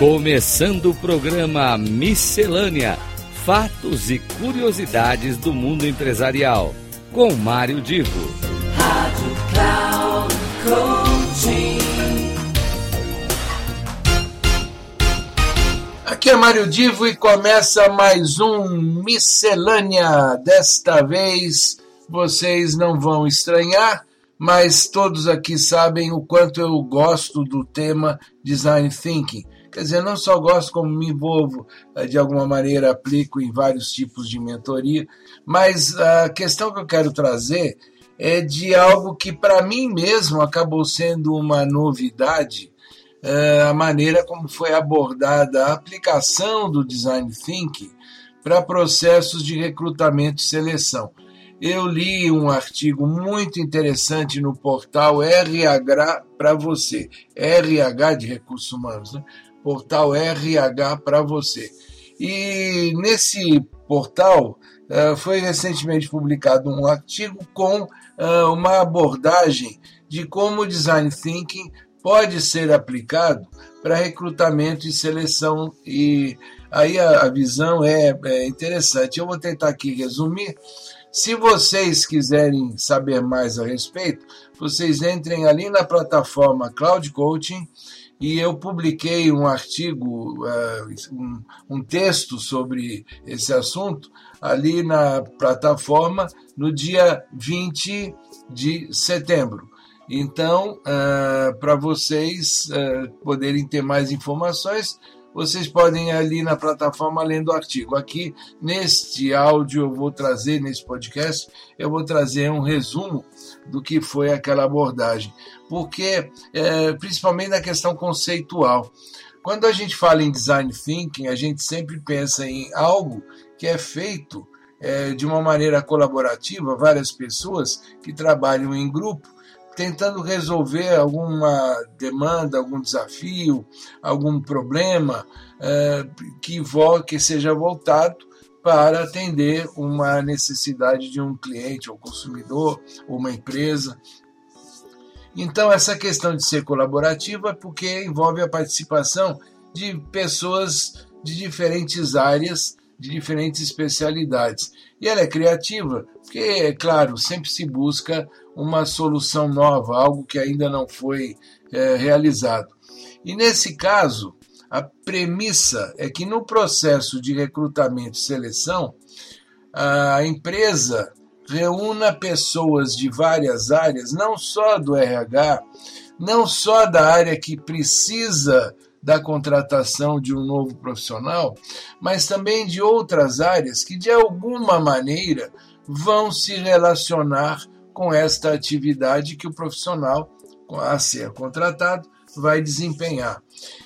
Começando o programa Miscelânea: Fatos e Curiosidades do Mundo Empresarial, com Mário Divo. Rádio Cloud Coaching. Aqui é Mário Divo e começa mais um Miscelânea. Desta vez vocês não vão estranhar, mas todos aqui sabem o quanto eu gosto do tema Design Thinking. Quer dizer, não só gosto, como me envolvo, eh, de alguma maneira aplico em vários tipos de mentoria, mas a questão que eu quero trazer é de algo que para mim mesmo acabou sendo uma novidade é, a maneira como foi abordada a aplicação do design thinking para processos de recrutamento e seleção. Eu li um artigo muito interessante no portal RH para você, RH de recursos humanos, né? Portal RH para você. E nesse portal uh, foi recentemente publicado um artigo com uh, uma abordagem de como o design thinking pode ser aplicado para recrutamento e seleção e aí a, a visão é, é, interessante. Eu vou tentar aqui resumir. Se vocês quiserem saber mais a respeito, vocês entrem ali na plataforma Cloud Coaching e eu publiquei um artigo, uh, um, texto sobre esse assunto ali na plataforma no dia 20 de setembro. Então, uh, para vocês uh, poderem ter mais informações, vocês podem ir ali na plataforma lendo o artigo. Aqui, neste áudio, eu vou trazer, nesse podcast, eu vou trazer um resumo do que foi aquela abordagem, porque, uh, principalmente na questão conceitual. Quando a gente fala em design thinking, a gente sempre pensa em algo que é feito é, de uma maneira colaborativa, várias pessoas que trabalham em grupo tentando resolver alguma demanda, algum desafio, algum problema é, que, que seja voltado para atender uma necessidade de um cliente ou consumidor ou uma empresa. Então, essa questão de ser colaborativa é porque envolve a participação de pessoas de diferentes áreas, de diferentes especialidades. E ela é criativa porque, é claro, sempre se busca uma solução nova, algo que ainda não foi é, realizado. E nesse caso, a premissa é que no processo de recrutamento e seleção, a empresa reúna pessoas de várias áreas, não só do RH, não só da área que precisa da contratação de um novo profissional, mas também de outras áreas que de alguma maneira vão se relacionar com esta atividade que o profissional a ser contratado vai desempenhar.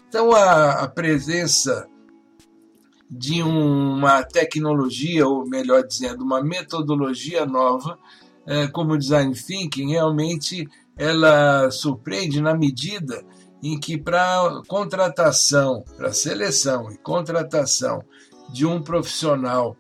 Então, a, a presença de uma tecnologia, ou melhor dizendo, uma metodologia nova, é, como o design thinking, realmente ela surpreende na medida em que para contratação, para seleção e contratação de um profissional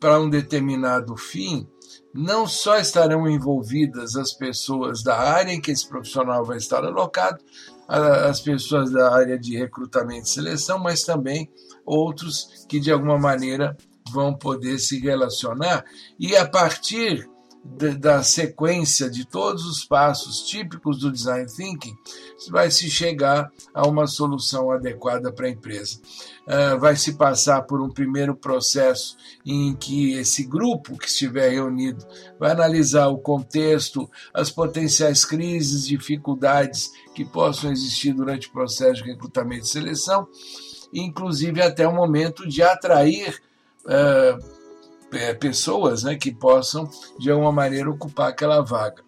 para um determinado fim, não só estarão envolvidas as pessoas da área em que esse profissional vai estar alocado, as pessoas da área de recrutamento e seleção, mas também outros que de alguma maneira vão poder se relacionar. E a partir da sequência de todos os passos típicos do design thinking, vai se chegar a uma solução adequada para a empresa. Uh, vai se passar por um primeiro processo em que esse grupo que estiver reunido vai analisar o contexto, as potenciais crises, dificuldades que possam existir durante o processo de recrutamento e seleção, inclusive até o momento de atrair uh, é, pessoas né, que possam, de alguma maneira, ocupar aquela vaga.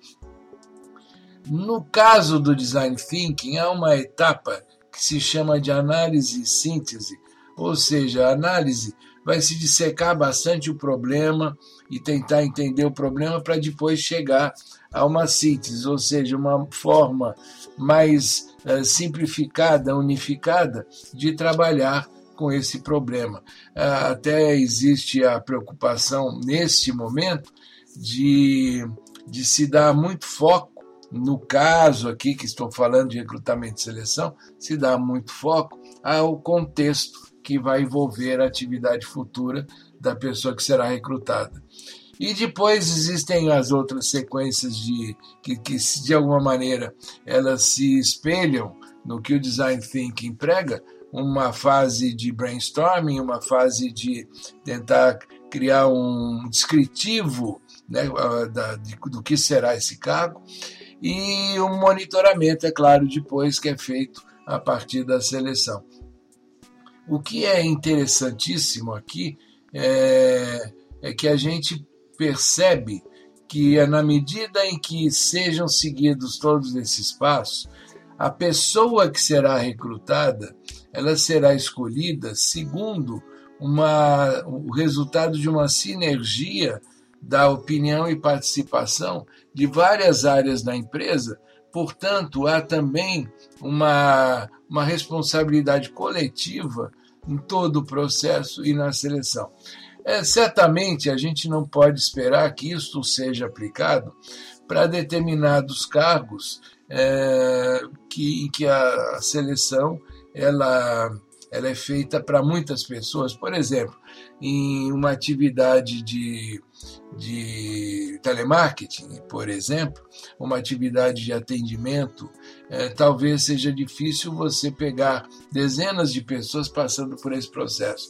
No caso do design thinking, há uma etapa que se chama de análise e síntese, ou seja, a análise vai se dissecar bastante o problema e tentar entender o problema para depois chegar a uma síntese, ou seja, uma forma mais uh, simplificada, unificada de trabalhar com esse problema. Ah, até existe a preocupação, neste momento, de, de se dar muito foco, no caso aqui que estou falando de recrutamento e seleção, se dá muito foco ao contexto que vai envolver a atividade futura da pessoa que será recrutada. E depois existem as outras sequências de que, que de alguma maneira elas se espelham no que o design thinking prega, uma fase de brainstorming, uma fase de tentar criar um descritivo né, da, de, do que será esse cargo e um monitoramento, é claro, depois que é feito a partir da seleção. O que é interessantíssimo aqui é, é que a gente percebe que é na medida em que sejam seguidos todos esses passos, a pessoa que será recrutada, ela será escolhida segundo uma, o resultado de uma sinergia da opinião e participação de várias áreas da empresa, portanto, há também uma, uma responsabilidade coletiva em todo o processo e na seleção. É, certamente a gente não pode esperar que isto seja aplicado para determinados cargos é, que, em que a seleção ela, ela é feita para muitas pessoas. Por exemplo, em uma atividade de, de telemarketing, por exemplo, uma atividade de atendimento, é, talvez seja difícil você pegar dezenas de pessoas passando por esse processo.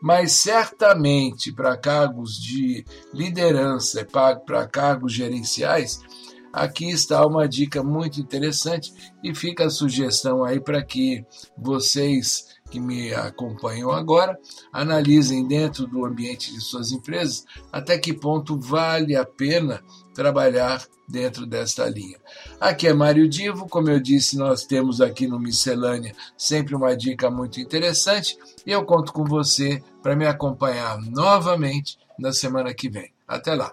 Mas certamente para cargos de liderança, para cargos gerenciais, aqui está uma dica muito interessante e fica a sugestão aí para que vocês que me acompanham agora analisem dentro do ambiente de suas empresas até que ponto vale a pena trabalhar dentro desta linha. Aqui é Mário Divo, como eu disse, nós temos aqui no Miscelânea sempre uma dica muito interessante e eu conto com você para me acompanhar novamente na semana que vem. Até lá.